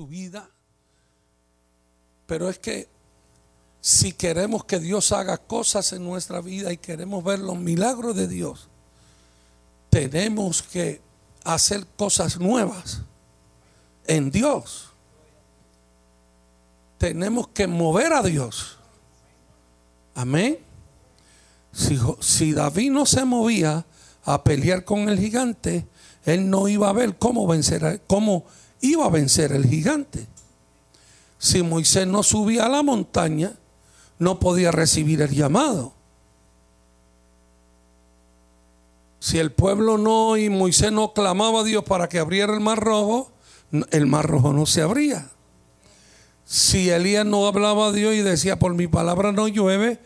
tu vida. Pero es que si queremos que Dios haga cosas en nuestra vida y queremos ver los milagros de Dios, tenemos que hacer cosas nuevas en Dios. Tenemos que mover a Dios. Amén. Si, si, David no se movía a pelear con el gigante, él no iba a ver cómo vencer, cómo iba a vencer el gigante. Si Moisés no subía a la montaña, no podía recibir el llamado. Si el pueblo no y Moisés no clamaba a Dios para que abriera el mar rojo, el mar rojo no se abría. Si Elías no hablaba a Dios y decía, por mi palabra no llueve,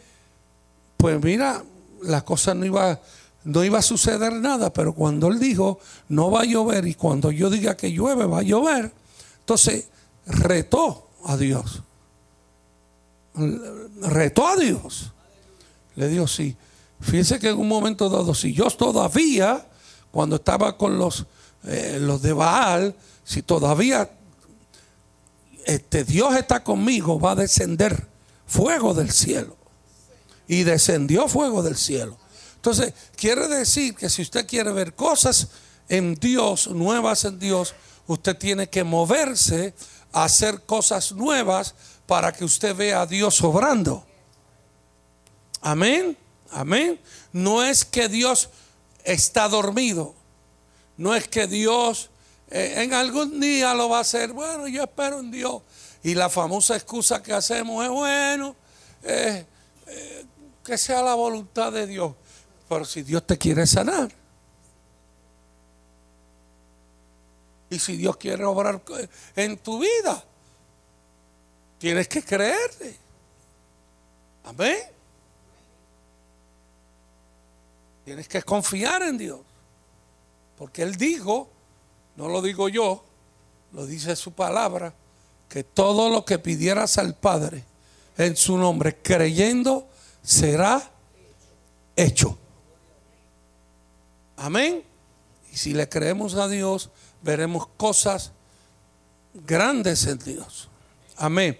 pues mira, la cosa no iba, no iba a suceder nada. Pero cuando él dijo, no va a llover, y cuando yo diga que llueve, va a llover, entonces retó a Dios retó a Dios. Le dijo, sí. Fíjense que en un momento dado, si yo todavía, cuando estaba con los, eh, los de Baal, si todavía este, Dios está conmigo, va a descender fuego del cielo. Y descendió fuego del cielo. Entonces, quiere decir que si usted quiere ver cosas en Dios, nuevas en Dios, usted tiene que moverse a hacer cosas nuevas para que usted vea a Dios obrando. Amén, amén. No es que Dios está dormido. No es que Dios eh, en algún día lo va a hacer. Bueno, yo espero en Dios. Y la famosa excusa que hacemos es, bueno, eh, eh, que sea la voluntad de Dios. Pero si Dios te quiere sanar. Y si Dios quiere obrar en tu vida, Tienes que creerle. Amén. Tienes que confiar en Dios. Porque Él dijo, no lo digo yo, lo dice su palabra, que todo lo que pidieras al Padre en su nombre, creyendo, será hecho. Amén. Y si le creemos a Dios, veremos cosas grandes en Dios. Amén.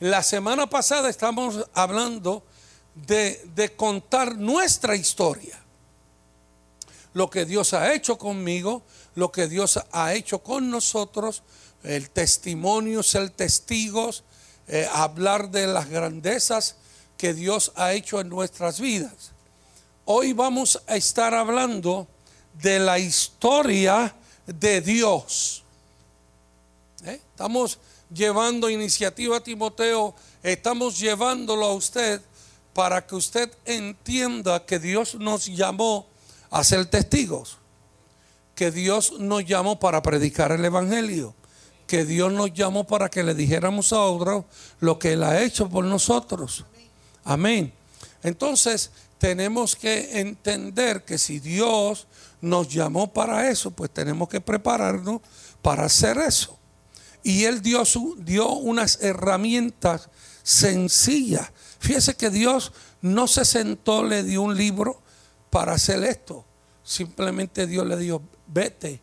La semana pasada estamos hablando de, contar nuestra historia. Lo que Dios ha hecho conmigo, lo que Dios ha hecho con nosotros, el testimonio, ser testigos, eh, hablar de las grandezas que Dios ha hecho en nuestras vidas. Hoy vamos a estar hablando de la historia de Dios. ¿Eh? Estamos llevando iniciativa a Timoteo, estamos llevándolo a usted para que usted entienda que Dios nos llamó a ser testigos, que Dios nos llamó para predicar el Evangelio, que Dios nos llamó para que le dijéramos a otros lo que Él ha hecho por nosotros. Amén. Entonces tenemos que entender que si Dios nos llamó para eso, pues tenemos que prepararnos para hacer eso. Y él dio, dio unas herramientas sencillas. Fíjese que Dios no se sentó, le dio un libro para hacer esto. Simplemente Dios le dijo, vete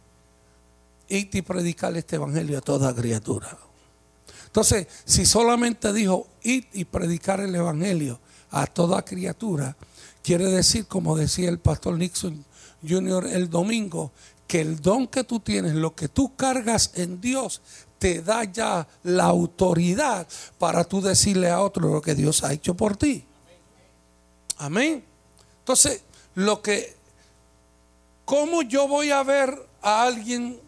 y te predicar este evangelio a toda criatura. Entonces, si solamente dijo, id y predicar el evangelio a toda criatura, quiere decir, como decía el pastor Nixon Jr. el domingo, que el don que tú tienes, lo que tú cargas en Dios, te da ya la autoridad para tú decirle a otro lo que Dios ha hecho por ti. Amén. Entonces, lo que, ¿cómo yo voy a ver a alguien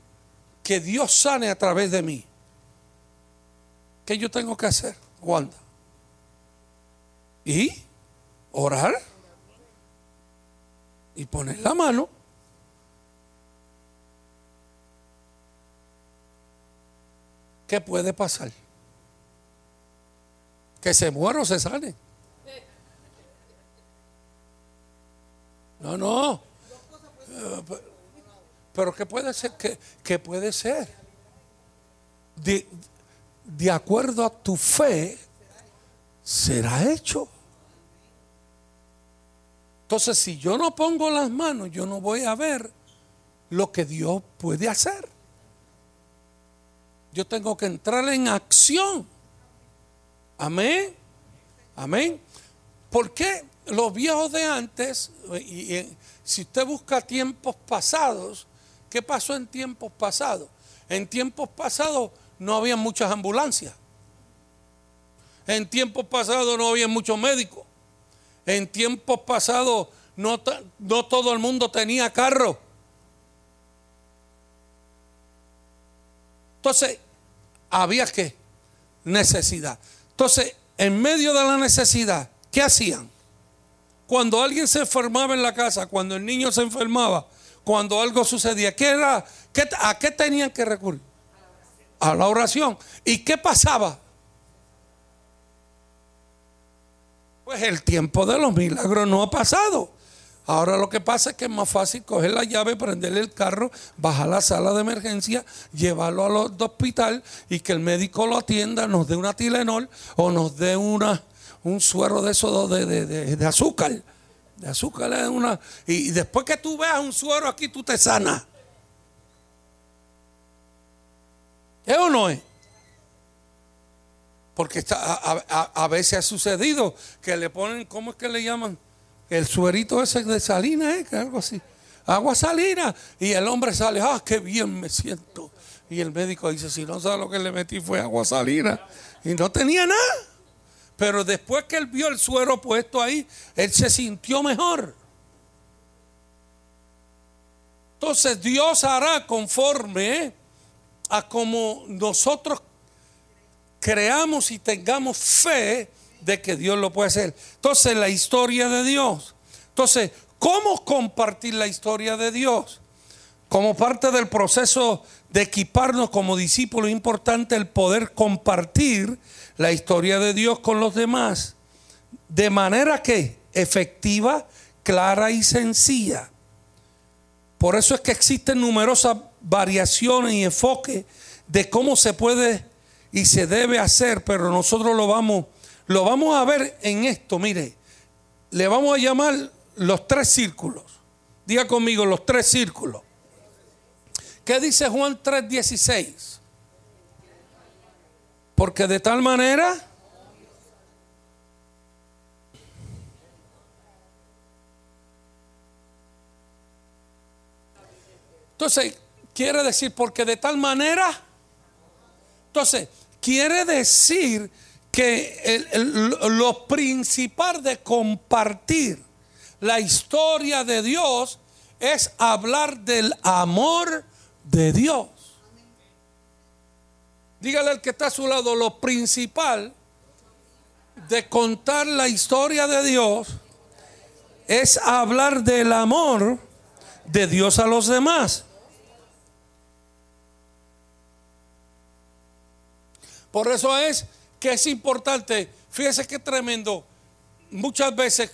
que Dios sane a través de mí? ¿Qué yo tengo que hacer, Wanda? ¿Y? Orar. Y poner la mano. ¿qué puede pasar? Que se muera o se sale. No, no. Pero ¿qué puede ser? ¿Qué, puede ser? De acuerdo a tu fe, será hecho. Entonces, si yo no pongo las manos, yo no voy a ver lo que Dios puede hacer. yo tengo que entrar en acción. Amén. Amén. ¿Por qué los viejos de antes, y, si usted busca tiempos pasados, ¿qué pasó en tiempos pasados? En tiempos pasados no había muchas ambulancias. En tiempos pasados no había muchos médicos. En tiempos pasados no, no todo el mundo tenía carro. Entonces, había que necesidad. Entonces, en medio de la necesidad, ¿qué hacían? Cuando alguien se enfermaba en la casa, cuando el niño se enfermaba, cuando algo sucedía, ¿qué era? ¿A qué tenían que recurrir? A la oración. ¿Y qué pasaba? Pues el tiempo de los milagros no ha pasado. Ahora lo que pasa es que es más fácil coger la llave, prenderle el carro, bajar a la sala de emergencia, llevarlo al hospital y que el médico lo atienda, nos dé una Tilenol o nos dé una, un suero de eso de, de, azúcar. De azúcar es una. Y, después que tú veas un suero aquí, tú te sanas. ¿Es o no es? Porque está, a, veces ha sucedido que le ponen, ¿cómo es que le llaman? El suerito ese de salina, ¿eh? algo así. Agua salina. Y el hombre sale, ah, qué bien me siento. Y el médico dice, si no sabe lo que le metí fue agua salina. Y no tenía nada. Pero después que él vio el suero puesto ahí, él se sintió mejor. Entonces Dios hará conforme a como nosotros creamos y tengamos fe de que Dios lo puede hacer. Entonces, la historia de Dios. Entonces, ¿cómo compartir la historia de Dios? Como parte del proceso de equiparnos como discípulos, es importante el poder compartir la historia de Dios con los demás. De manera que efectiva, clara y sencilla. Por eso es que existen numerosas variaciones y enfoques de cómo se puede y se debe hacer, pero nosotros lo vamos lo vamos a ver en esto, mire. Le vamos a llamar los tres círculos. Diga conmigo los tres círculos. ¿Qué dice Juan 3:16? Porque de tal manera... Entonces, quiere decir, porque de tal manera... Entonces, quiere decir que lo principal de compartir la historia de Dios es hablar del amor de Dios. Dígale al que está a su lado, lo principal de contar la historia de Dios es hablar del amor de Dios a los demás. Por eso es que es importante, fíjese qué tremendo, muchas veces,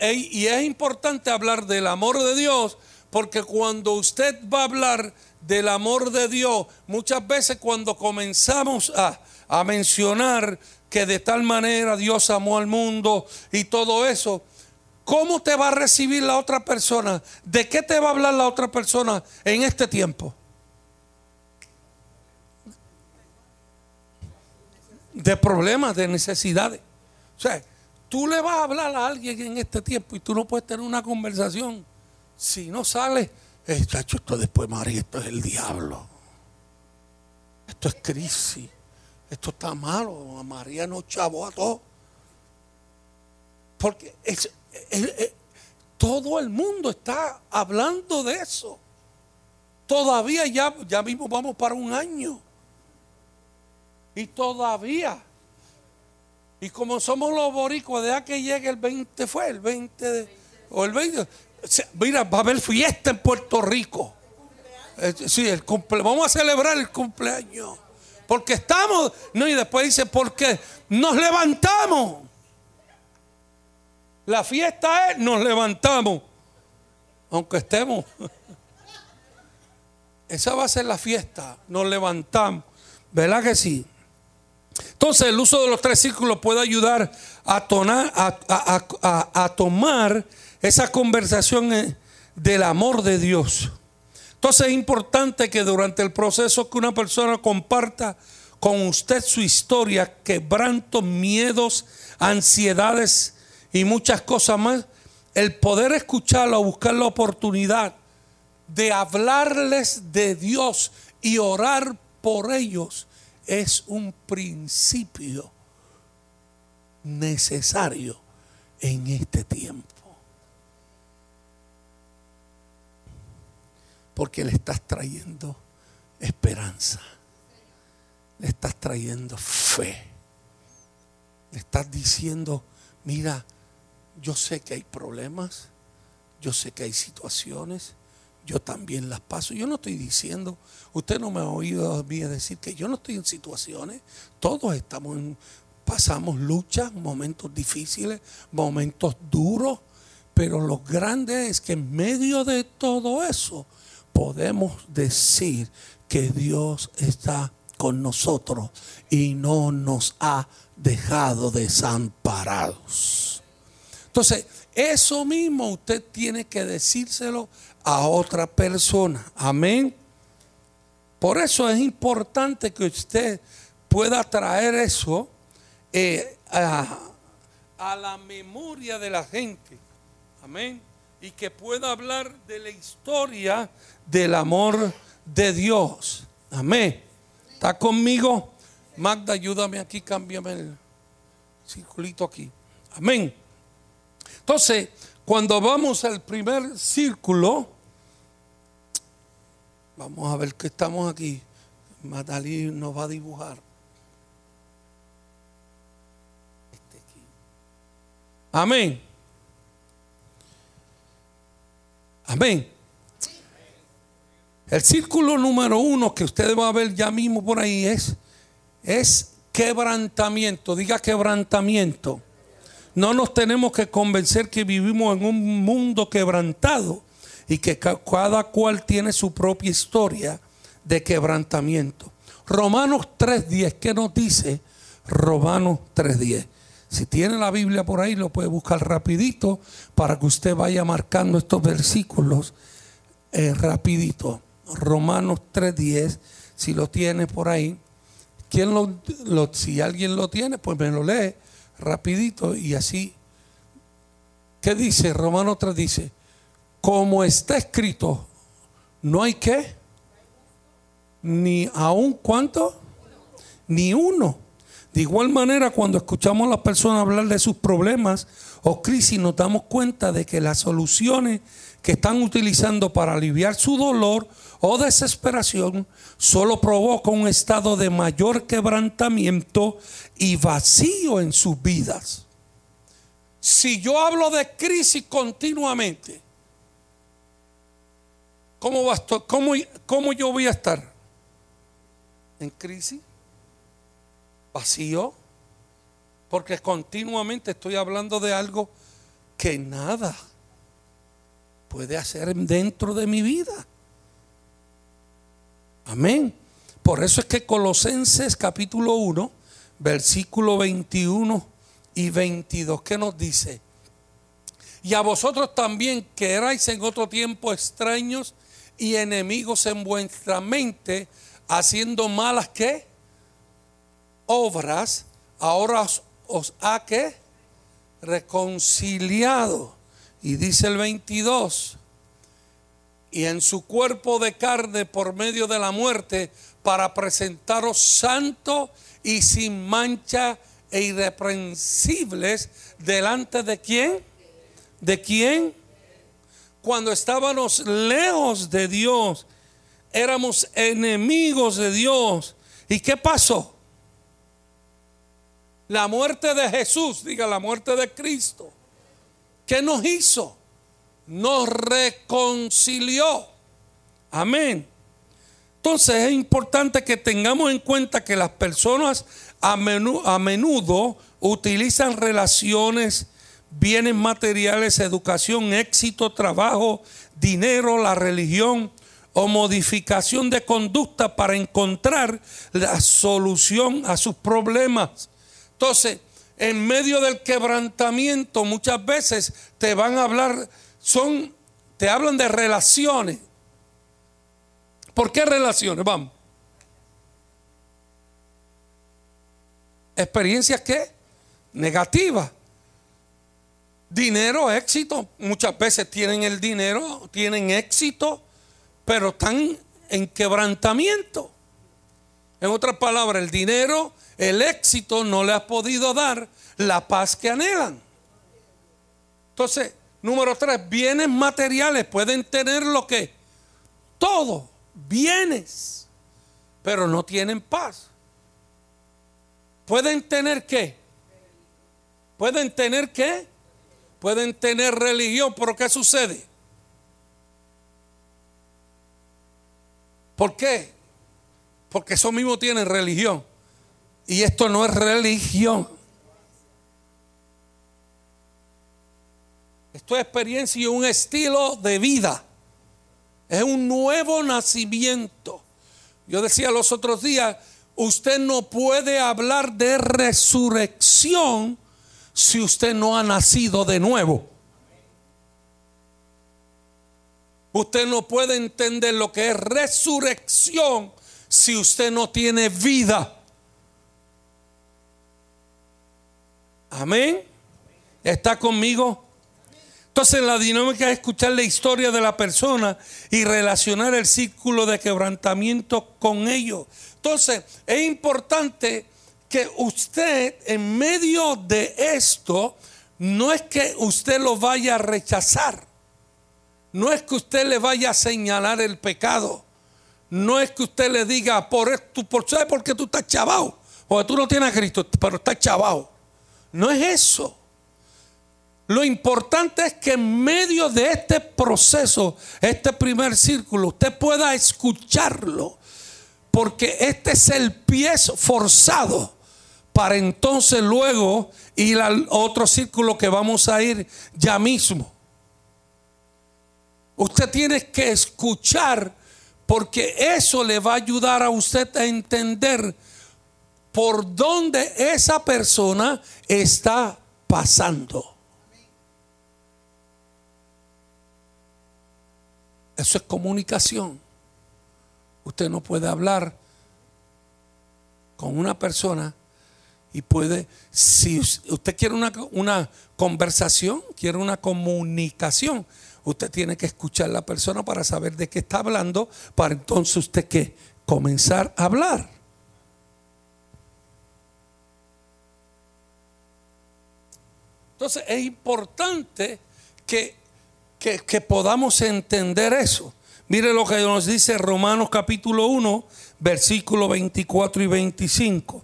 y es importante hablar del amor de Dios, porque cuando usted va a hablar del amor de Dios, muchas veces cuando comenzamos a, a mencionar que de tal manera Dios amó al mundo y todo eso, ¿cómo te va a recibir la otra persona? ¿De qué te va a hablar la otra persona en este tiempo? De problemas, de necesidades. O sea, tú le vas a hablar a alguien en este tiempo y tú no puedes tener una conversación. Si no sale, está hecho esto después, María, esto es el diablo. Esto es crisis. Esto está malo. María no chavó a todo. Porque todo el mundo está hablando de eso. Todavía ya, ya mismo vamos para un año. Y todavía. Y como somos los boricuas, de que llegue el 20, fue el 20 de, o el 20. Mira, va a haber fiesta en Puerto Rico. Eh, sí, el cumple, vamos a celebrar el cumpleaños. Porque estamos, no, y después dice, porque nos levantamos. La fiesta es, nos levantamos. Aunque estemos. Esa va a ser la fiesta, nos levantamos. ¿Verdad que sí? Entonces el uso de los tres círculos puede ayudar a, tomar esa conversación eh, del amor de Dios. Entonces es importante que durante el proceso que una persona comparta con usted su historia, quebrantos, miedos, ansiedades y muchas cosas más, el poder escucharlo, buscar la oportunidad de hablarles de Dios y orar por ellos es un principio necesario en este tiempo. Porque le estás trayendo esperanza. Le estás trayendo fe. Le estás diciendo, mira, yo sé que hay problemas, yo sé que hay situaciones, yo también las paso. Yo no estoy diciendo, usted no me ha oído a mí decir que yo no estoy en situaciones, todos estamos en, pasamos luchas, momentos difíciles, momentos duros, pero lo grande es que en medio de todo eso podemos decir que Dios está con nosotros y no nos ha dejado desamparados. Entonces, eso mismo usted tiene que decírselo a otra persona. Amén. Por eso es importante que usted pueda traer eso eh, a, a la memoria de la gente. Amén. Y que pueda hablar de la historia del amor de Dios. Amén. ¿Está conmigo? Magda, ayúdame aquí, cámbiame el circulito aquí. Amén. Entonces, cuando vamos al primer círculo, vamos a ver que estamos aquí. Madalí nos va a dibujar. Amén. Amén. El círculo número uno que ustedes van a ver ya mismo por ahí es, es quebrantamiento. Diga quebrantamiento. No nos tenemos que convencer que vivimos en un mundo quebrantado y que cada cual tiene su propia historia de quebrantamiento. Romanos 3.10, ¿qué nos dice? Romanos 3.10. Si tiene la Biblia por ahí, lo puede buscar rapidito para que usted vaya marcando estos versículos eh, rapidito. Romanos 3.10, si lo tiene por ahí. ¿Quién lo, si alguien lo tiene, pues me lo lee rapidito y así. ¿Qué dice? Romano 3 dice, como está escrito, no hay que, ni aún cuánto, ni uno. De igual manera, cuando escuchamos a las personas hablar de sus problemas o crisis, nos damos cuenta de que las soluciones que están utilizando para aliviar su dolor o desesperación solo provoca un estado de mayor quebrantamiento y vacío en sus vidas. Si yo hablo de crisis continuamente, ¿cómo, cómo, cómo yo voy a estar? ¿En crisis? ¿Vacío? Porque continuamente estoy hablando de algo que nada puede hacer dentro de mi vida. Amén. Por eso es que Colosenses capítulo 1, versículo 21 y 22, ¿qué nos dice? Y a vosotros también que erais en otro tiempo extraños y enemigos en vuestra mente, haciendo malas que obras, ahora os, os ha que reconciliado. Y dice el 22, y en su cuerpo de carne por medio de la muerte para presentaros santo y sin mancha e irreprensibles delante de quién? ¿De quién? Cuando estábamos lejos de Dios, éramos enemigos de Dios. ¿Y qué pasó? La muerte de Jesús, diga la muerte de Cristo. ¿Qué nos hizo? nos reconcilió. Amén. Entonces es importante que tengamos en cuenta que las personas a menudo, utilizan relaciones, bienes materiales, educación, éxito, trabajo, dinero, la religión o modificación de conducta para encontrar la solución a sus problemas. Entonces, en medio del quebrantamiento muchas veces te van a hablar son, te hablan de relaciones. ¿Por qué relaciones? Vamos. Experiencias qué? Negativas. Dinero, éxito. Muchas veces tienen el dinero, tienen éxito, pero están en quebrantamiento. En otras palabras, el dinero, el éxito no le ha podido dar la paz que anhelan. Entonces, número tres, bienes materiales pueden tener lo que todo, bienes, pero no tienen paz. Pueden tener qué? Pueden tener qué? Pueden tener religión, pero ¿qué sucede? ¿Por qué? Porque eso mismo tienen religión. Y esto no es religión. Esto es experiencia y un estilo de vida. Es un nuevo nacimiento. Yo decía los otros días, usted no puede hablar de resurrección si usted no ha nacido de nuevo. Usted no puede entender lo que es resurrección si usted no tiene vida. Amén. ¿Está conmigo? Entonces la dinámica es escuchar la historia de la persona y relacionar el círculo de quebrantamiento con ellos. Entonces es importante que usted en medio de esto, no es que usted lo vaya a rechazar, no es que usted le vaya a señalar el pecado, no es que usted le diga, por, esto, por, ¿sabe por qué tú estás chavado? Porque tú no tienes a Cristo, pero estás chavado. No es eso. Lo importante es que en medio de este proceso, este primer círculo, usted pueda escucharlo. Porque este es el pie forzado para entonces luego ir al otro círculo que vamos a ir ya mismo. Usted tiene que escuchar porque eso le va a ayudar a usted a entender por dónde esa persona está pasando. Eso es comunicación. Usted no puede hablar con una persona y puede, si usted quiere una, una conversación, quiere una comunicación, usted tiene que escuchar a la persona para saber de qué está hablando, para entonces usted que comenzar a hablar. Entonces es importante que que, podamos entender eso. Mire lo que nos dice Romanos capítulo 1, versículo 24 y 25.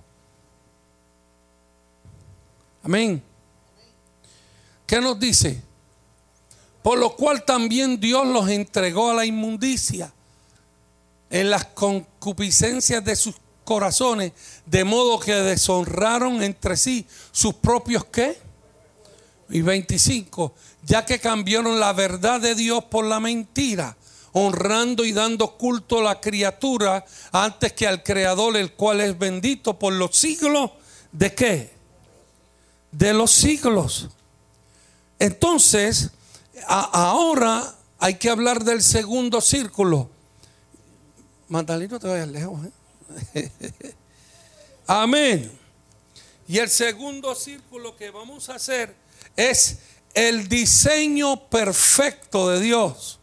Amén. ¿Qué nos dice? Por lo cual también Dios los entregó a la inmundicia en las concupiscencias de sus corazones, de modo que deshonraron entre sí sus propios qué? Y 25 ya que cambiaron la verdad de Dios por la mentira, honrando y dando culto a la criatura antes que al Creador, el cual es bendito por los siglos de qué? De los siglos. Entonces, ahora hay que hablar del segundo círculo. Magdaleno, te vayas lejos. ¿eh? Amén. Y el segundo círculo que vamos a hacer es el diseño perfecto de Dios.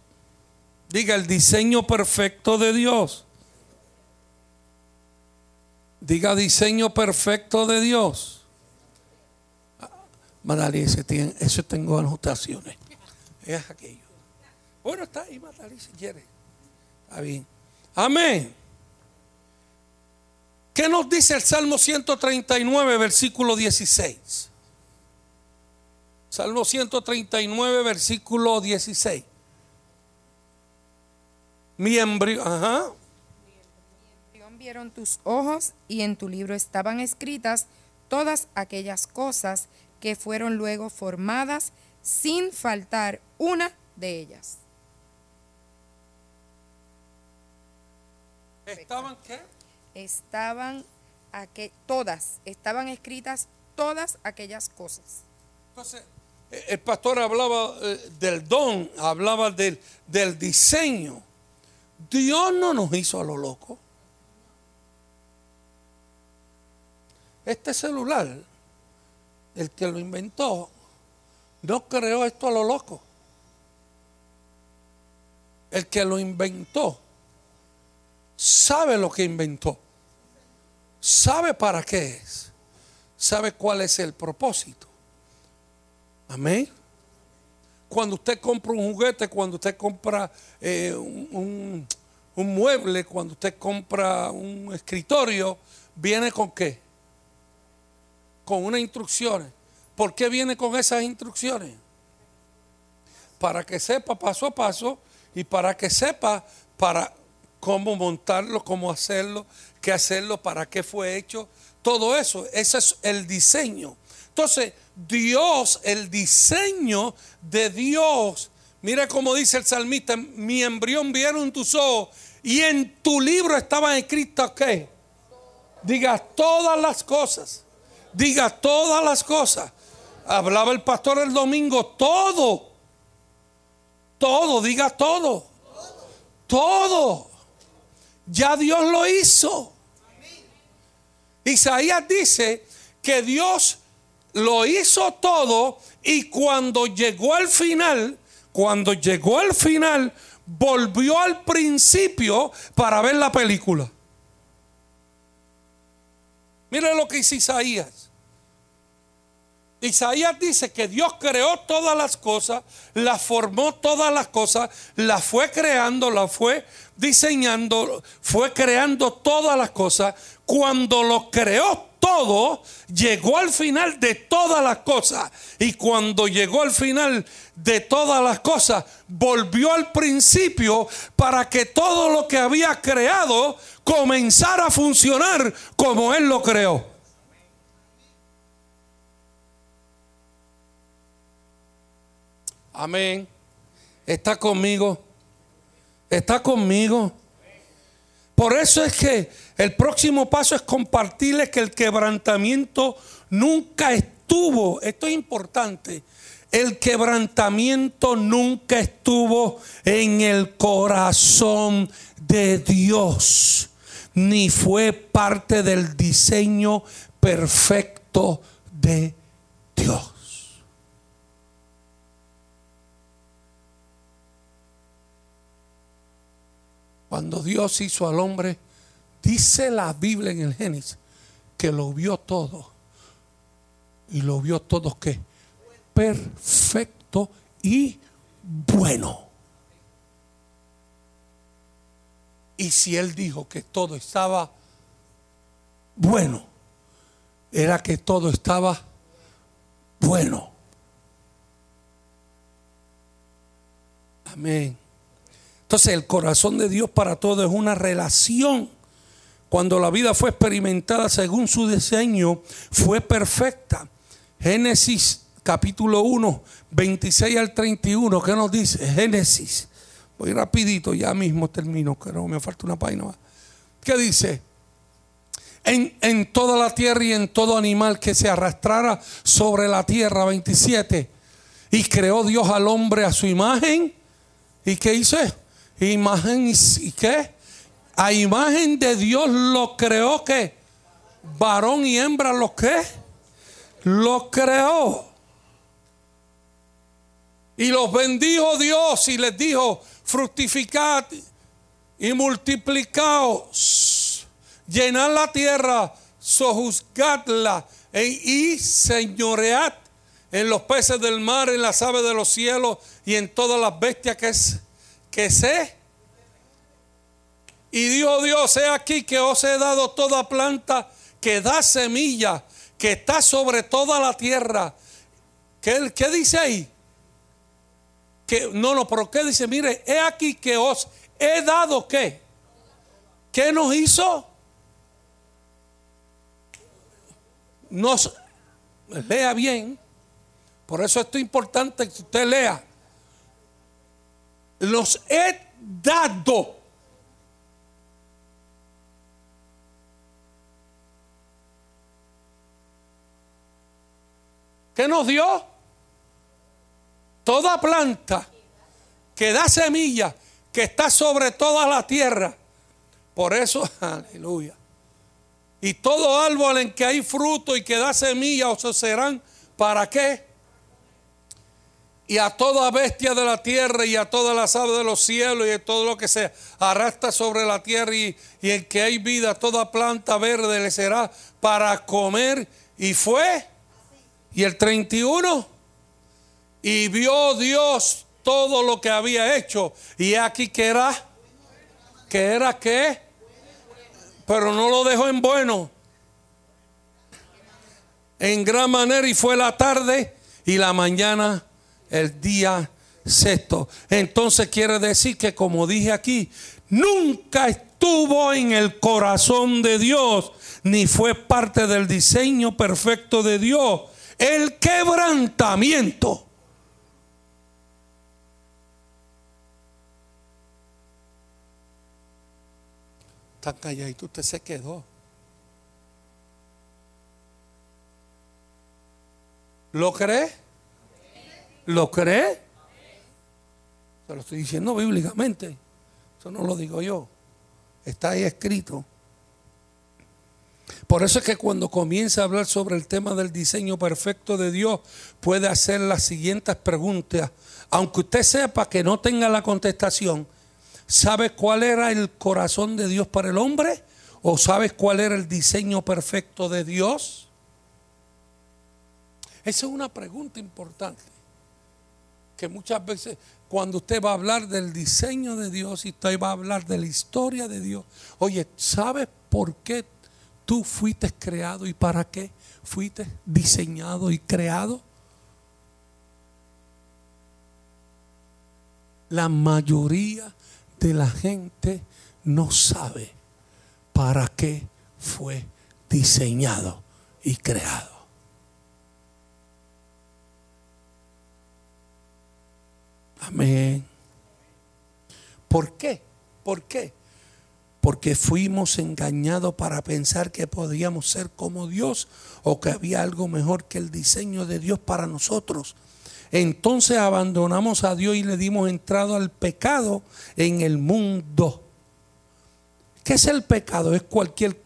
Diga el diseño perfecto de Dios. Diga diseño perfecto de Dios. Madalí, ese tengo anotaciones. Es aquello. Bueno, está ahí, Madalí, si quiere. Está bien. Amén. ¿Qué nos dice el Salmo 139, versículo 16? Salmo 139, versículo 16. Mi embrión, ajá. vieron tus ojos y en tu libro estaban escritas todas aquellas cosas que fueron luego formadas sin faltar una de ellas. ¿Estaban qué? Estaban todas, estaban escritas todas aquellas cosas. Entonces, el pastor hablaba eh, del don, hablaba del, del diseño. Dios no nos hizo a lo loco. Este celular, el que lo inventó, no creó esto a lo loco. El que lo inventó sabe lo que inventó. Sabe para qué es. Sabe cuál es el propósito. Amén. Cuando usted compra un juguete, cuando usted compra eh, un, un mueble, cuando usted compra un escritorio, viene con qué? Con unas instrucciones. ¿Por qué viene con esas instrucciones? Para que sepa paso a paso y para que sepa para cómo montarlo, cómo hacerlo, qué hacerlo, para qué fue hecho. Todo eso, ese es el diseño. Entonces, Dios, el diseño de Dios, mira cómo dice el salmista, mi embrión vieron tus ojos y en tu libro estaban escritas qué? Diga todas las cosas. Diga todas las cosas. Hablaba el pastor el domingo, todo. Todo, diga todo. Todo. Ya Dios lo hizo. Isaías dice que Dios lo hizo todo y cuando llegó al final, cuando llegó al final, volvió al principio para ver la película. Mire lo que dice Isaías. Isaías dice que Dios creó todas las cosas, las formó todas las cosas, las fue creando, las fue diseñando, fue creando todas las cosas. Cuando lo creó todo, llegó al final de todas las cosas. Y cuando llegó al final de todas las cosas, volvió al principio para que todo lo que había creado comenzara a funcionar como Él lo creó. Amén. ¿Está conmigo? ¿Está conmigo? Por eso es que el próximo paso es compartirles que el quebrantamiento nunca estuvo, esto es importante, el quebrantamiento nunca estuvo en el corazón de Dios, ni fue parte del diseño perfecto de Dios. Cuando Dios hizo al hombre, dice la Biblia en el Génesis que lo vio todo. Y lo vio todo que perfecto y bueno. Y si él dijo que todo estaba bueno, era que todo estaba bueno. Amén. Entonces el corazón de Dios para todo es una relación. Cuando la vida fue experimentada según su diseño, fue perfecta. Génesis capítulo 1, 26 al 31, ¿qué nos dice? Génesis. Voy rapidito, ya mismo termino, que no me falta una página más. ¿Qué dice? En, en, toda la tierra y en todo animal que se arrastrara sobre la tierra, 27. Y creó Dios al hombre a su imagen. ¿Y qué hizo? Imagen y qué? A imagen de Dios lo creó que varón y hembra lo que lo creó. Y los bendijo Dios y les dijo, fructificad y multiplicaos, llenad la tierra, sojuzgadla e, y señoread en los peces del mar, en las aves de los cielos y en todas las bestias que es que sé. Y dijo Dios, he aquí que os he dado toda planta que da semilla, que está sobre toda la tierra. ¿Qué, qué dice ahí? Que, no, no, pero ¿qué dice? Mire, he aquí que os he dado qué. ¿Qué nos hizo? Nos lea bien. Por eso esto es importante que usted lea los he dado. ¿Qué nos dio? Toda planta que da semilla, que está sobre toda la tierra. Por eso, aleluya. Y todo árbol en que hay fruto y que da semilla, o serán, ¿para qué? Y a toda bestia de la tierra y a todas las aves de los cielos y a todo lo que se arrastra sobre la tierra y, en que hay vida, toda planta verde le será para comer. Y fue. Y el 31. Y vio Dios todo lo que había hecho. Y aquí que era. Que era qué. Pero no lo dejó en bueno. En gran manera. Y fue la tarde y la mañana el día sexto. Entonces quiere decir que como dije aquí, nunca estuvo en el corazón de Dios, ni fue parte del diseño perfecto de Dios. El quebrantamiento. Está calladito, usted se quedó. ¿Lo cree? ¿Lo cree? Se lo estoy diciendo bíblicamente. Eso no lo digo yo. Está ahí escrito. Por eso es que cuando comienza a hablar sobre el tema del diseño perfecto de Dios, puede hacer las siguientes preguntas. Aunque usted sepa que no tenga la contestación, ¿sabe cuál era el corazón de Dios para el hombre? ¿O sabes cuál era el diseño perfecto de Dios? Esa es una pregunta importante que muchas veces cuando usted va a hablar del diseño de Dios y usted va a hablar de la historia de Dios, oye, ¿sabes por qué tú fuiste creado y para qué fuiste diseñado y creado? La mayoría de la gente no sabe para qué fue diseñado y creado. Amén. ¿Por qué? ¿Por qué? Porque fuimos engañados para pensar que podíamos ser como Dios o que había algo mejor que el diseño de Dios para nosotros. Entonces abandonamos a Dios y le dimos entrado al pecado en el mundo. ¿Qué es el pecado? Es cualquier,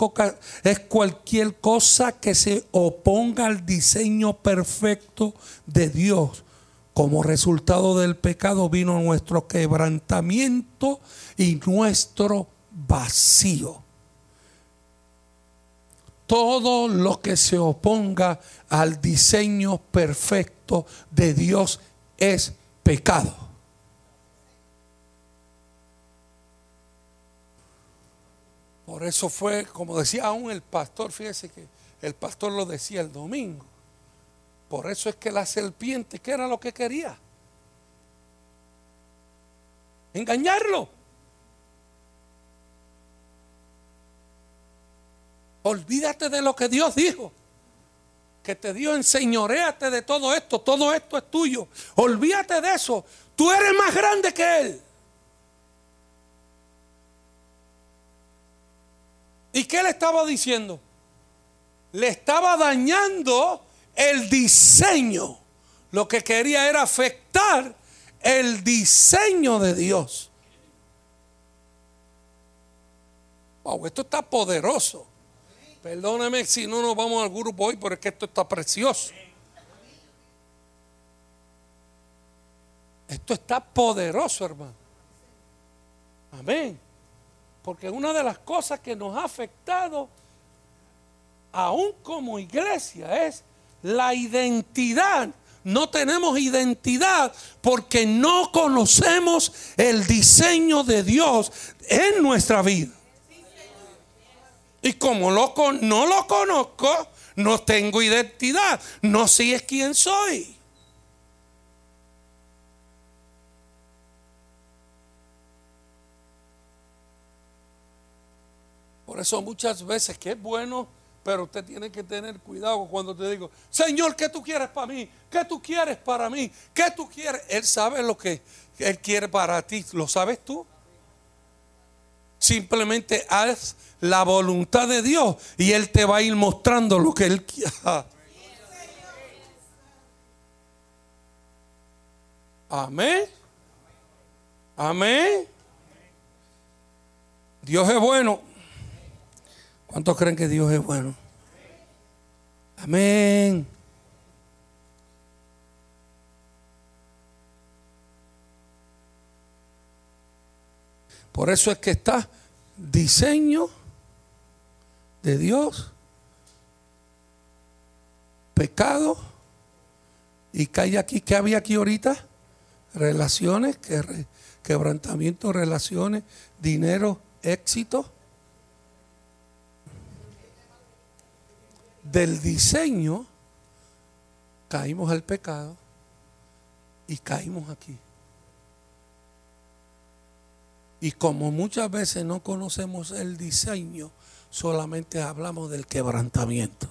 es cualquier cosa que se oponga al diseño perfecto de Dios como resultado del pecado vino nuestro quebrantamiento y nuestro vacío. Todo lo que se oponga al diseño perfecto de Dios es pecado. Por eso fue, como decía aún el pastor, fíjese que el pastor lo decía el domingo. Por eso es que la serpiente, ¿qué era lo que quería? Engañarlo. Olvídate de lo que Dios dijo. Que te dio, enseñoreate de todo esto. Todo esto es tuyo. Olvídate de eso. Tú eres más grande que Él. ¿Y qué le estaba diciendo? Le estaba dañando el diseño. Lo que quería era afectar el diseño de Dios. Wow, esto está poderoso. Perdóname si no nos vamos al grupo hoy, pero es que esto está precioso. Esto está poderoso, hermano. Amén. Porque una de las cosas que nos ha afectado, aún como iglesia, es la identidad. No tenemos identidad porque no conocemos el diseño de Dios en nuestra vida. Y como lo, no lo conozco, no tengo identidad, no sé es quién soy. Por eso muchas veces que es bueno pero usted tiene que tener cuidado cuando te digo, Señor, ¿qué tú quieres para mí? ¿Qué tú quieres para mí? ¿Qué tú quieres? Él sabe lo que Él quiere para ti. ¿Lo sabes tú? Simplemente haz la voluntad de Dios y Él te va a ir mostrando lo que Él quiere. Amén. Amén. Dios es bueno. ¿Cuántos creen que Dios es bueno? Amén. Por eso es que está diseño de Dios, pecado, y que hay aquí, que había aquí ahorita? Relaciones, que, quebrantamiento, relaciones, dinero, éxito. Del diseño caímos al pecado y caímos aquí. Y como muchas veces no conocemos el diseño, solamente hablamos del quebrantamiento.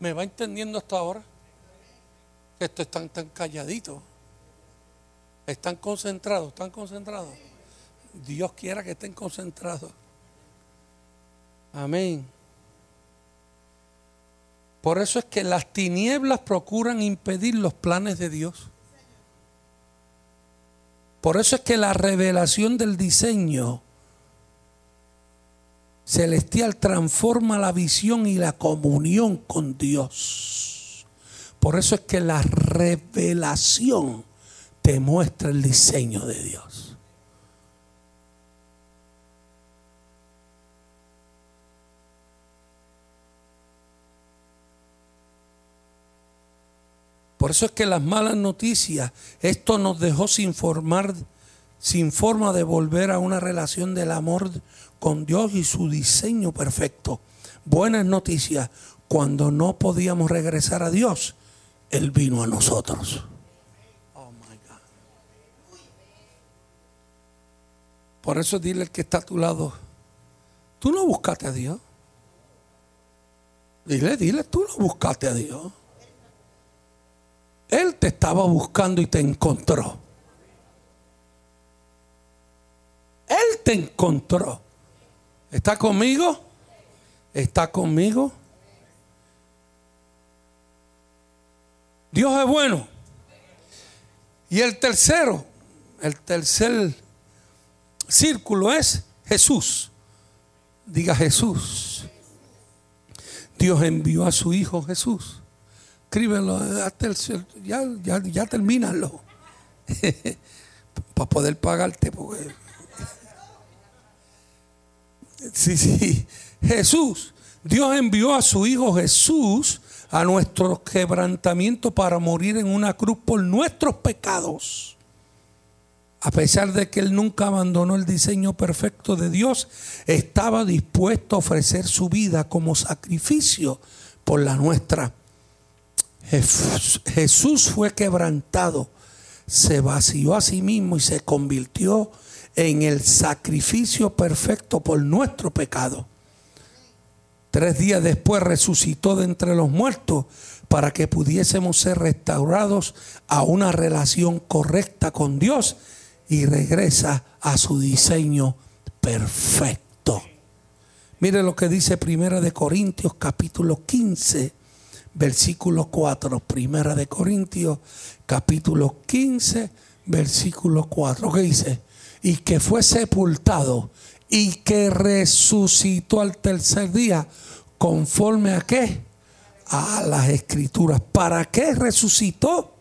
¿Me va entendiendo hasta ahora? Esto están tan calladitos. Están concentrados, están concentrados. Dios quiera que estén concentrados. Amén. Por eso es que las tinieblas procuran impedir los planes de Dios. Por eso es que la revelación del diseño celestial transforma la visión y la comunión con Dios. Por eso es que la revelación te muestra el diseño de Dios. Por eso es que las malas noticias, esto nos dejó sin formar, sin forma de volver a una relación del amor con Dios y su diseño perfecto. Buenas noticias, cuando no podíamos regresar a Dios, Él vino a nosotros. Por eso dile al que está a tu lado, tú no buscaste a Dios. Dile, dile, tú no buscaste a Dios. Él te estaba buscando y te encontró. Él te encontró. ¿Está conmigo? ¿Está conmigo? Dios es bueno. Y el tercero, el tercer círculo es Jesús. Diga Jesús. Dios envió a su Hijo Jesús escríbelo, ya, ya, ya termínalo. Para poder pagarte. Sí, sí. Jesús, Dios envió a su Hijo Jesús a nuestro quebrantamiento para morir en una cruz por nuestros pecados. A pesar de que Él nunca abandonó el diseño perfecto de Dios, estaba dispuesto a ofrecer su vida como sacrificio por la nuestra. Jesús fue quebrantado, se vació a sí mismo y se convirtió en el sacrificio perfecto por nuestro pecado. Tres días después resucitó de entre los muertos para que pudiésemos ser restaurados a una relación correcta con Dios y regresa a su diseño perfecto. Mire lo que dice Primera de Corintios capítulo 15 versículo 4, primera de Corintios, capítulo 15, versículo 4, que dice, y que fue sepultado y que resucitó al tercer día, conforme a qué? A las escrituras. ¿Para qué resucitó?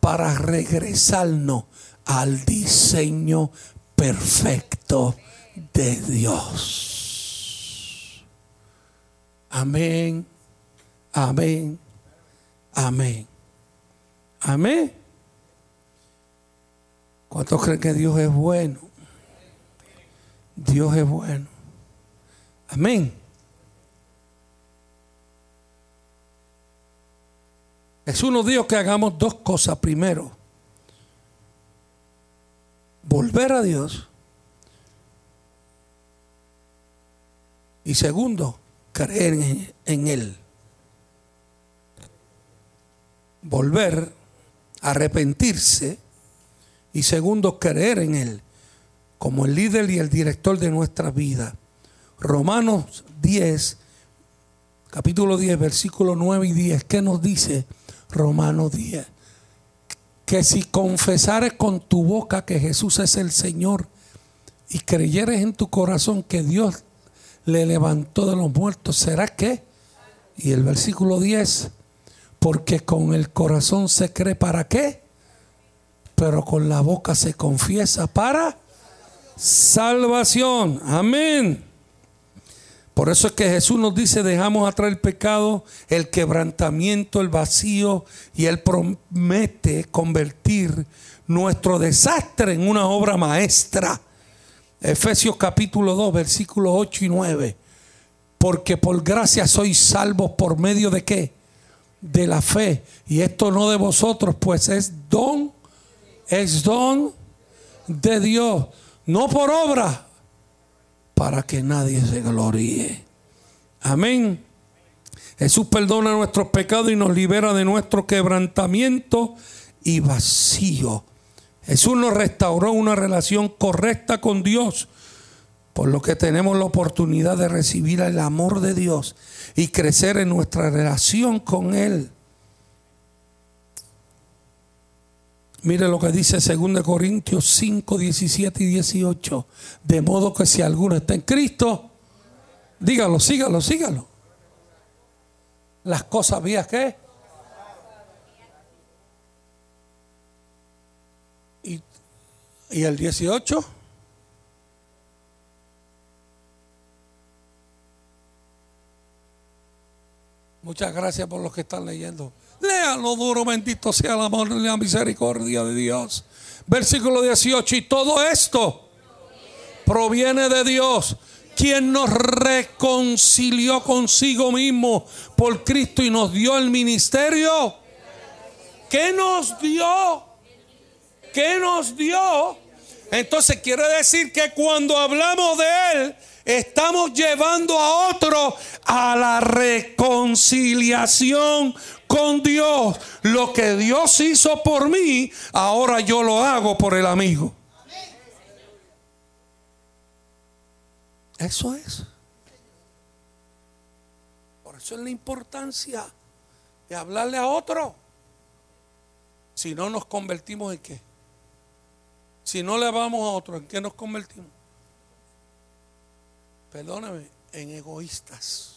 Para regresarnos al diseño perfecto de Dios. Amén Amén. Amén. Amén. ¿Cuántos creen que Dios es bueno? Dios es bueno. Amén. Jesús nos dijo que hagamos dos cosas. Primero, volver a Dios. Y segundo, creer en, en Él volver, arrepentirse y segundo, creer en Él como el líder y el director de nuestra vida. Romanos 10, capítulo 10, versículo 9 y 10, ¿qué nos dice Romanos 10? Que si confesares con tu boca que Jesús es el Señor y creyeres en tu corazón que Dios le levantó de los muertos, ¿será que? Y el versículo 10, porque con el corazón se cree para qué, pero con la boca se confiesa para salvación. Amén. Por eso es que Jesús nos dice, dejamos atrás el pecado, el quebrantamiento, el vacío, y Él promete convertir nuestro desastre en una obra maestra. Efesios capítulo 2, versículos 8 y 9. Porque por gracia sois salvos por medio de qué? De la fe. Y esto no de vosotros, pues es don, es don de Dios. No por obra, para que nadie se gloríe. Amén. Jesús perdona nuestros pecados y nos libera de nuestro quebrantamiento y vacío. Jesús nos restauró una relación correcta con Dios, por lo que tenemos la oportunidad de recibir el amor de Dios y crecer en nuestra relación con Él. Mire lo que dice 2 Corintios 5, 17 y 18. De modo que si alguno está en Cristo, dígalo, sígalo, sígalo. Las cosas vías que. Y, y el 18. Muchas gracias por los que están leyendo. Léalo duro, bendito sea el amor y la misericordia de Dios. Versículo 18. Y todo esto proviene de Dios, quien nos reconcilió consigo mismo por Cristo y nos dio el ministerio. ¿Qué nos dio? ¿Qué nos dio? Entonces quiere decir que cuando hablamos de Él, estamos llevando a otro a la reconciliación con Dios. Lo que Dios hizo por mí, ahora yo lo hago por el amigo. Eso es. Por eso es la importancia de hablarle a otro. Si no nos convertimos en qué? Si no le vamos a otro, ¿en qué nos convertimos? Perdóname, en egoístas.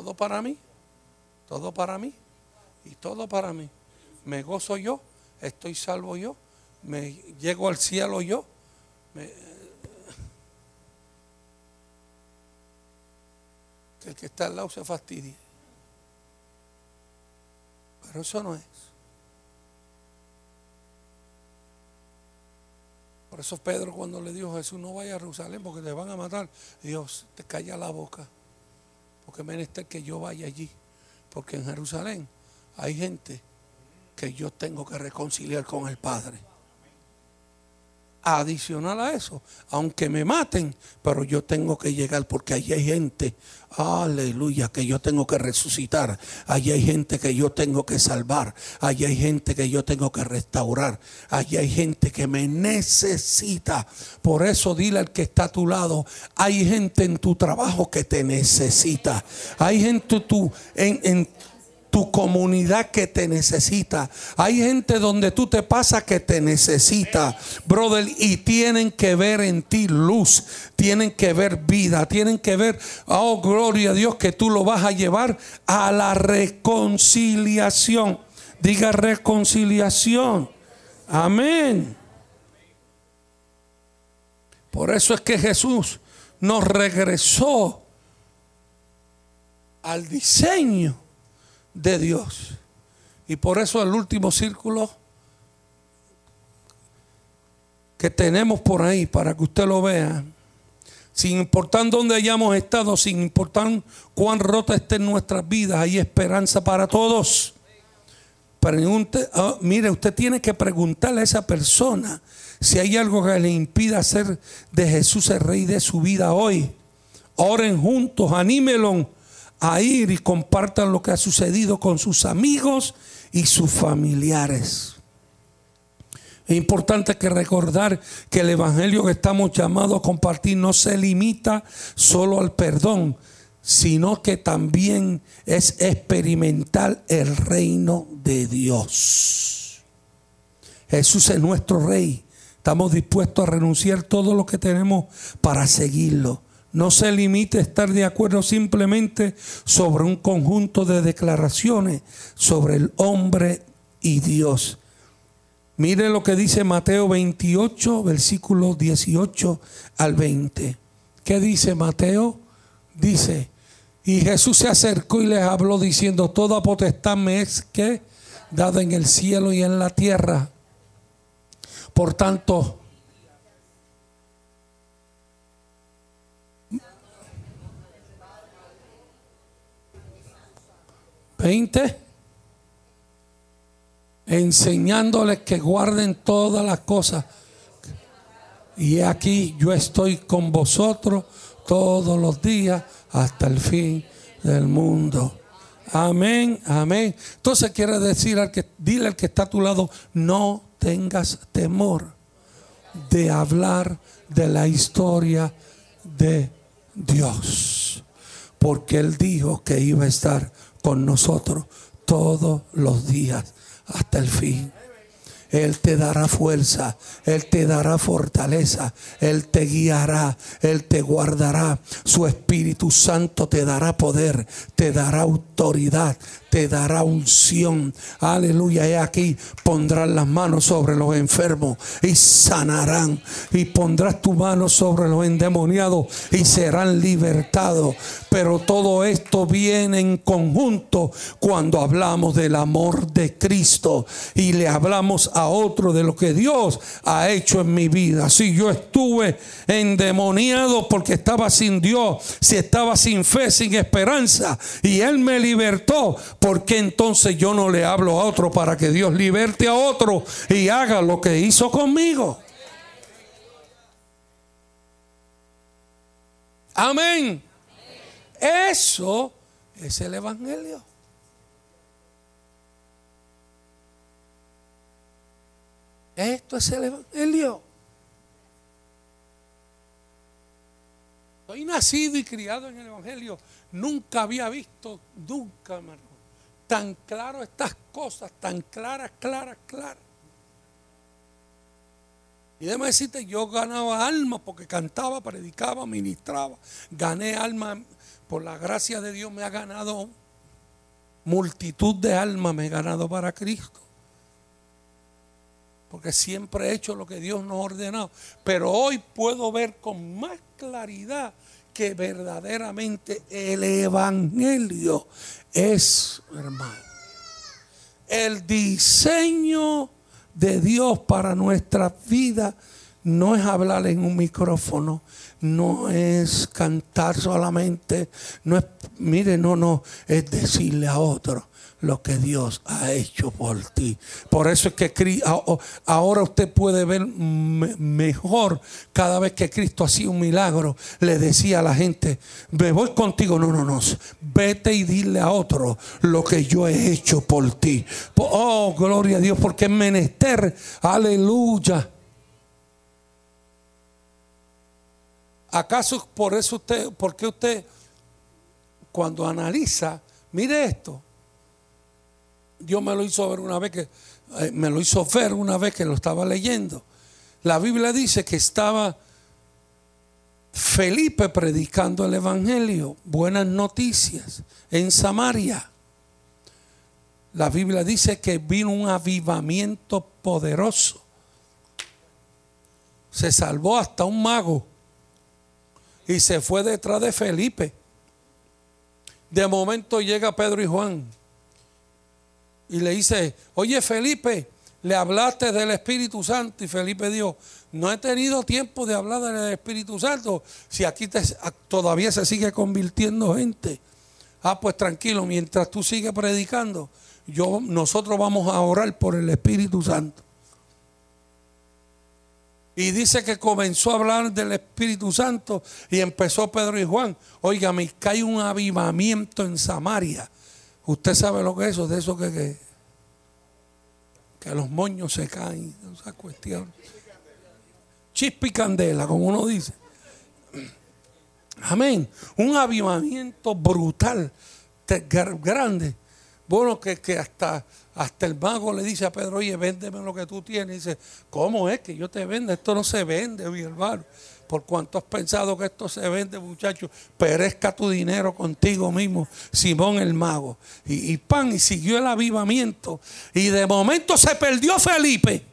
Todo para mí, todo para mí y todo para mí. Me gozo yo, estoy salvo yo, me llego al cielo yo. que el que está al lado se fastidie. Pero eso no es. Por eso Pedro cuando le dijo a Jesús, no vaya a Jerusalén porque te van a matar, Dios te calla la boca porque menester que yo vaya allí. Porque en Jerusalén hay gente que yo tengo que reconciliar con el Padre. Adicional a eso, aunque me maten, pero yo tengo que llegar porque allí hay gente, aleluya, que yo tengo que resucitar. Allí hay gente que yo tengo que salvar. Allí hay gente que yo tengo que restaurar. Allí hay gente que me necesita. Por eso dile al que está a tu lado, hay gente en tu trabajo que te necesita. Hay gente tu, en, en tu comunidad que te necesita. Hay gente donde tú te pasas que te necesita, brother, y tienen que ver en ti luz, tienen que ver vida, tienen que ver, oh gloria a Dios, que tú lo vas a llevar a la reconciliación. Diga reconciliación. Amén. Por eso es que Jesús nos regresó al diseño de Dios. Y por eso el último círculo que tenemos por ahí, para que usted lo vea, sin importar dónde hayamos estado, sin importar cuán rota esté en nuestras vidas, hay esperanza para todos. Pregunte, ah, mire, usted tiene que preguntarle a esa persona si hay algo que le impida hacer de Jesús el rey de su vida hoy. Oren juntos, anímelo a ir y compartan lo que ha sucedido con sus amigos y sus familiares. Es importante que recordar que el Evangelio que estamos llamados a compartir no se limita solo al perdón, sino que también es experimentar el reino de Dios. Jesús es nuestro rey. Estamos dispuestos a renunciar todo lo que tenemos para seguirlo. No se limite a estar de acuerdo simplemente sobre un conjunto de declaraciones sobre el hombre y Dios. Mire lo que dice Mateo 28, versículos 18 al 20. ¿Qué dice Mateo? Dice, y Jesús se acercó y les habló diciendo, toda potestad me es que dada en el cielo y en la tierra. Por tanto, veinte enseñándoles que guarden todas las cosas. Y aquí yo estoy con vosotros todos los días hasta el fin del mundo. Amén, amén. Entonces quiere decir al que dile al que está a tu lado, no tengas temor de hablar de la historia de Dios, porque él dijo que iba a estar con nosotros todos los días hasta el fin. Él te dará fuerza, Él te dará fortaleza, Él te guiará, Él te guardará. Su Espíritu Santo te dará poder, te dará autoridad, te dará unción. Aleluya. Y aquí pondrás las manos sobre los enfermos y sanarán. Y pondrás tu mano sobre los endemoniados y serán libertados. Pero todo esto viene en conjunto cuando hablamos del amor de Cristo y le hablamos a otro de lo que Dios ha hecho en mi vida. Si yo estuve endemoniado porque estaba sin Dios, si estaba sin fe, sin esperanza, y Él me libertó ¿por qué entonces yo no le hablo a otro para que Dios liberte a otro y haga lo que hizo conmigo? Amén. Eso es el Evangelio. Esto es el Evangelio. Soy nacido y criado en el Evangelio. Nunca había visto, nunca, hermano tan claro estas cosas, tan claras, claras, claras. Y déjame decirte, yo ganaba alma porque cantaba, predicaba, ministraba. Gané alma, por la gracia de Dios me ha ganado multitud de almas, me he ganado para Cristo. Porque siempre he hecho lo que Dios nos ha ordenado. Pero hoy puedo ver con más claridad que verdaderamente el Evangelio es, hermano, el diseño de Dios para nuestra vida no es hablar en un micrófono, no es cantar solamente, no es, mire, no, no, es decirle a otro, lo que Dios ha hecho por ti. Por eso es que ahora usted puede ver mejor cada vez que Cristo hacía un milagro. Le decía a la gente, me voy contigo. No, no, no. Vete y dile a otro lo que yo he hecho por ti. Oh, gloria a Dios, porque es menester. Aleluya. ¿Acaso por eso usted, porque usted cuando analiza, mire esto, Dios me lo hizo ver una vez que eh, me lo hizo ver una vez que lo estaba leyendo. La Biblia dice que estaba Felipe predicando el evangelio, buenas noticias en Samaria. La Biblia dice que vino un avivamiento poderoso. Se salvó hasta un mago y se fue detrás de Felipe. De momento llega Pedro y Juan y le dice, oye Felipe, le hablaste del Espíritu Santo y Felipe dijo, no he tenido tiempo de hablar del Espíritu Santo si aquí todavía se sigue convirtiendo gente. Ah, pues tranquilo, mientras tú sigues predicando, yo, nosotros vamos a orar por el Espíritu Santo. Y dice que comenzó a hablar del Espíritu Santo y empezó Pedro y Juan. Oiga, me cae un avivamiento en Samaria Usted sabe lo que es eso, de eso que, que los moños se caen, esa cuestión. Chispa y candela, como uno dice. Amén. Un avivamiento brutal, grande. Bueno, que, que hasta, hasta el mago le dice a Pedro, oye, véndeme lo que tú tienes. Dice, ¿cómo es que yo te venda? Esto no se vende, mi hermano. Por cuanto has pensado que esto se vende, muchacho, perezca tu dinero contigo mismo, Simón el mago. Y, y pan, y siguió el avivamiento. Y de momento se perdió Felipe.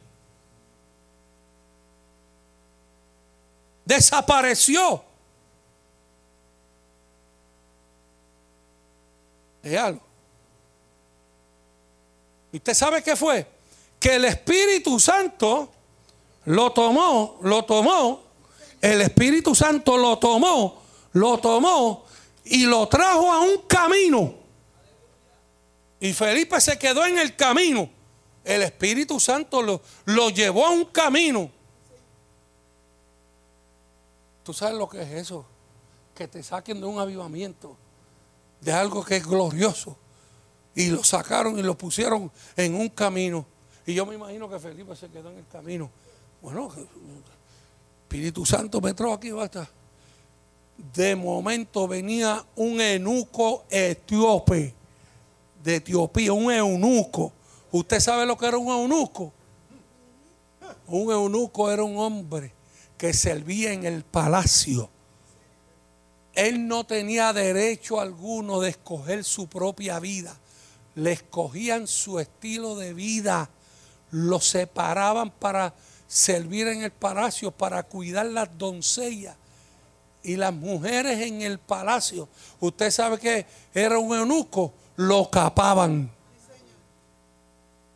Desapareció. Es. ¿Y usted sabe qué fue? Que el Espíritu Santo lo tomó, lo tomó, el Espíritu Santo lo tomó, lo tomó y lo trajo a un camino. Y Felipe se quedó en el camino. El Espíritu Santo lo, lo llevó a un camino. ¿Tú sabes lo que es eso? Que te saquen de un avivamiento, de algo que es glorioso y lo sacaron y lo pusieron en un camino. Y yo me imagino que Felipe se quedó en el camino. Bueno, Espíritu Santo me trajo aquí, basta. De momento venía un eunuco etíope de Etiopía, un eunuco. ¿Usted sabe lo que era un eunuco? Un eunuco era un hombre que servía en el palacio. Él no tenía derecho alguno de escoger su propia vida le escogían su estilo de vida, lo separaban para servir en el palacio, para cuidar las doncellas y las mujeres en el palacio. Usted sabe que era un eunuco, lo capaban.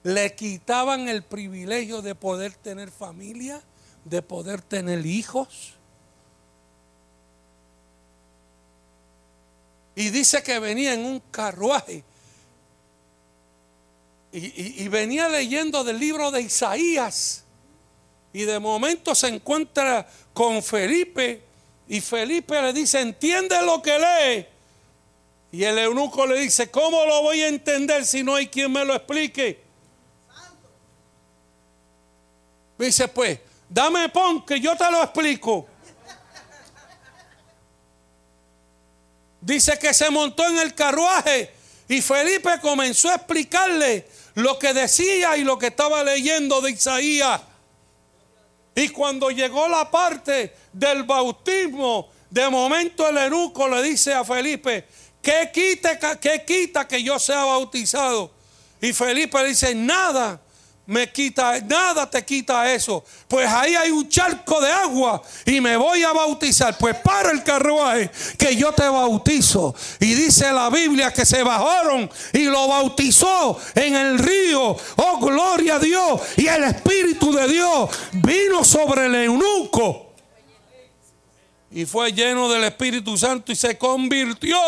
Le quitaban el privilegio de poder tener familia, de poder tener hijos. Y dice que venía en un carruaje y, venía leyendo del libro de Isaías. Y de momento se encuentra con Felipe. Y Felipe le dice, entiende lo que lee. Y el eunuco le dice, ¿cómo lo voy a entender si no hay quien me lo explique? Dice, pues, dame pon que yo te lo explico. Dice que se montó en el carruaje y Felipe comenzó a explicarle lo que decía y lo que estaba leyendo de Isaías. Y cuando llegó la parte del bautismo, de momento el eunuco le dice a Felipe, ¿qué quita, qué quita que yo sea bautizado? Y Felipe dice, nada me quita, nada te quita eso. Pues ahí hay un charco de agua y me voy a bautizar. Pues para el carruaje que yo te bautizo. Y dice la Biblia que se bajaron y lo bautizó en el río. Oh, gloria a Dios. Y el Espíritu de Dios vino sobre el eunuco. Y fue lleno del Espíritu Santo y se convirtió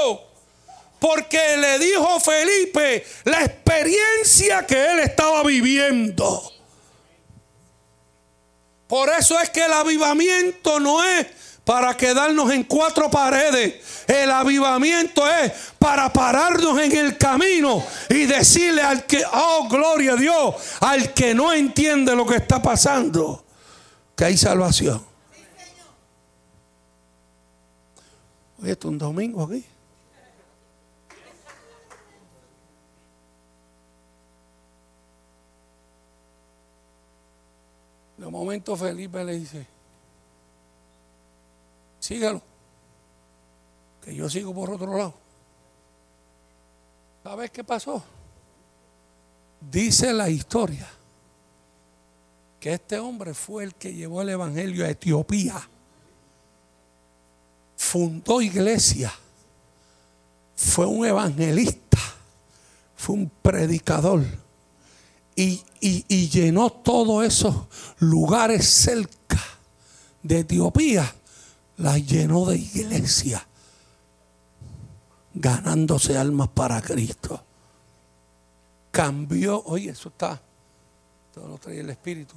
porque le dijo Felipe la experiencia que él estaba viviendo. Por eso es que el avivamiento no es para quedarnos en cuatro paredes. El avivamiento es para pararnos en el camino y decirle al que, oh, gloria a Dios, al que no entiende lo que está pasando, que hay salvación. Hoy es un domingo aquí. De momento Felipe le dice, sígalo, que yo sigo por otro lado. ¿Sabes qué pasó? Dice la historia que este hombre fue el que llevó el Evangelio a Etiopía, fundó iglesia, fue un evangelista, fue un predicador y, llenó todos esos lugares cerca de Etiopía, las llenó de iglesia, ganándose almas para Cristo. Cambió, oye, eso está, todo lo trae el Espíritu,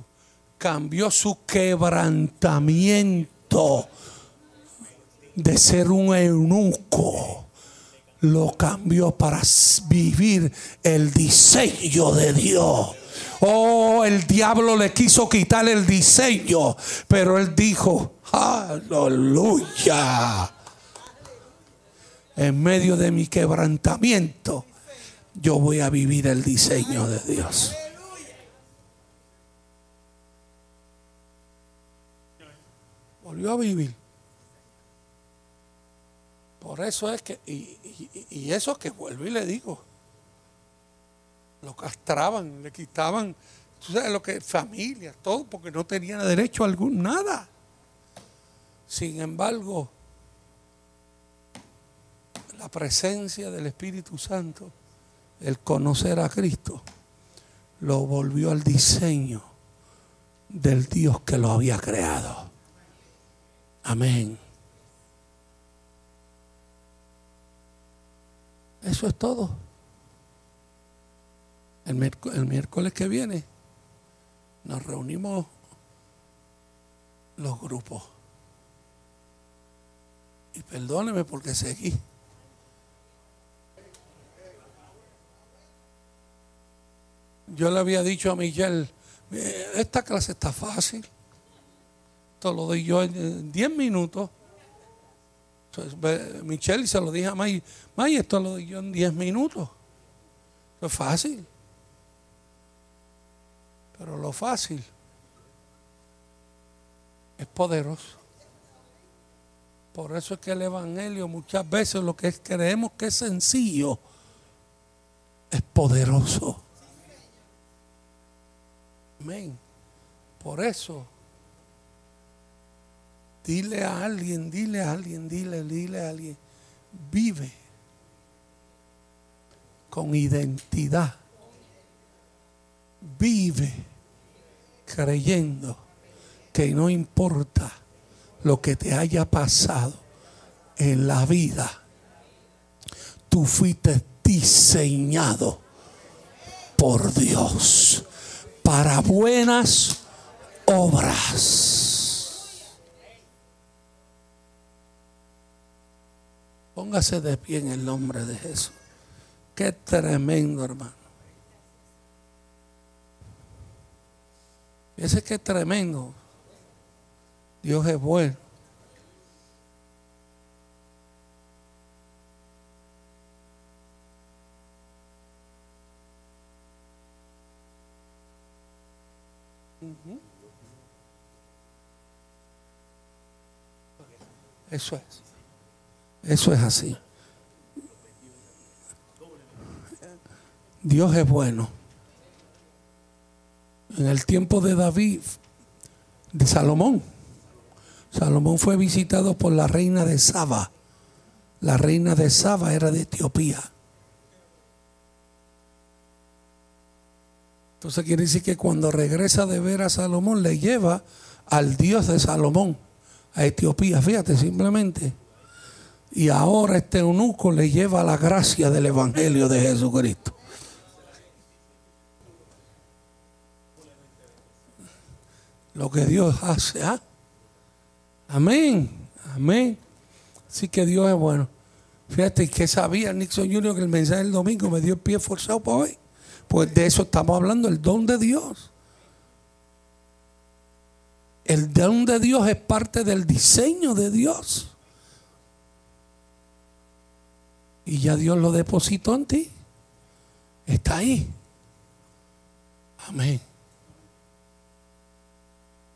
cambió su quebrantamiento de ser un eunuco lo cambió para vivir el diseño de Dios. Oh, el diablo le quiso quitar el diseño, pero él dijo, aleluya. En medio de mi quebrantamiento, yo voy a vivir el diseño de Dios. Volvió a vivir. Por eso es que, y, eso que vuelvo y le digo, lo castraban, le quitaban, tú sabes lo que familia, todo, porque no tenía derecho a algún, nada. Sin embargo, la presencia del Espíritu Santo, el conocer a Cristo, lo volvió al diseño del Dios que lo había creado. Amén. Eso es todo. El, miércoles que viene nos reunimos los grupos. Y perdóneme porque seguí. Yo le había dicho a Miguel, esta clase está fácil. Esto lo doy yo en 10 minutos. Michelle se lo dije a May, May, esto lo yo en 10 minutos. es fácil. Pero lo fácil es poderoso. Por eso es que el Evangelio muchas veces lo que creemos que es sencillo es poderoso. Amén. Por eso Dile a alguien, dile a alguien, dile, dile a alguien. Vive con identidad. Vive creyendo que no importa lo que te haya pasado en la vida, tú fuiste diseñado por Dios para buenas obras. Póngase de pie en el nombre de Jesús. Qué tremendo, hermano. Ese que tremendo. Dios es bueno. Eso es. Eso es así. Dios es bueno. En el tiempo de David, de Salomón, Salomón fue visitado por la reina de Saba. La reina de Saba era de Etiopía. Entonces quiere decir que cuando regresa de ver a Salomón le lleva al Dios de Salomón a Etiopía. Fíjate, simplemente. Y ahora este eunuco le lleva la gracia del Evangelio de Jesucristo. Lo que Dios hace. ¿ah? Amén. Amén. Así que Dios es bueno. Fíjate que sabía Nixon Jr. que el mensaje del domingo me dio el pie forzado para hoy. Pues de eso estamos hablando, el don de Dios. El don de Dios es parte del diseño de Dios. Y ya Dios lo depositó en ti. Está ahí. Amén.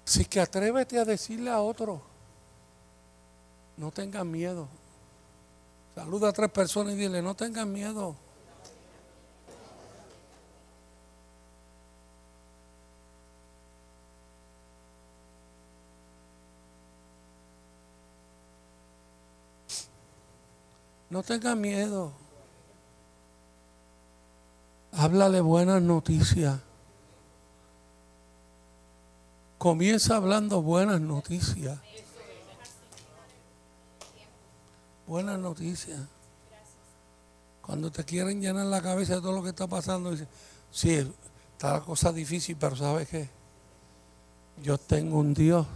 Así que atrévete a decirle a otro, no tengan miedo. Saluda a tres personas y dile, no tengan miedo. No tenga miedo. Háblale buenas noticias. Comienza hablando buenas noticias. Buenas noticias. Cuando te quieren llenar la cabeza de todo lo que está pasando, dice, sí, está la cosa difícil, pero ¿sabes qué? Yo tengo un Dios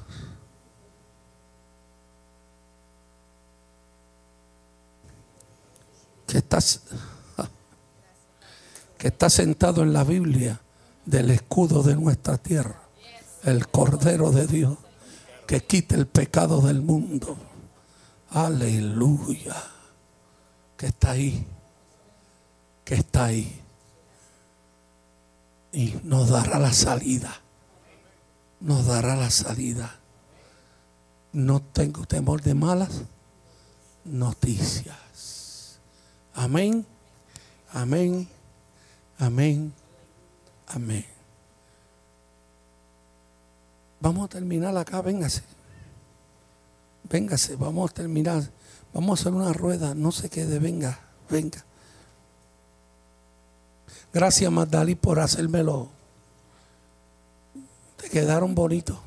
que está, que está sentado en la Biblia del escudo de nuestra tierra, el Cordero de Dios, que quite el pecado del mundo. Aleluya. Que está ahí. Que está ahí. Y nos dará la salida. Nos dará la salida. No tengo temor de malas noticias. Amén. Amén. Amén. Amén. Vamos a terminar acá, véngase. Véngase, vamos a terminar. Vamos a hacer una rueda, no se quede, venga, venga. Gracias, Magdali, por hacérmelo. Te quedaron bonitos.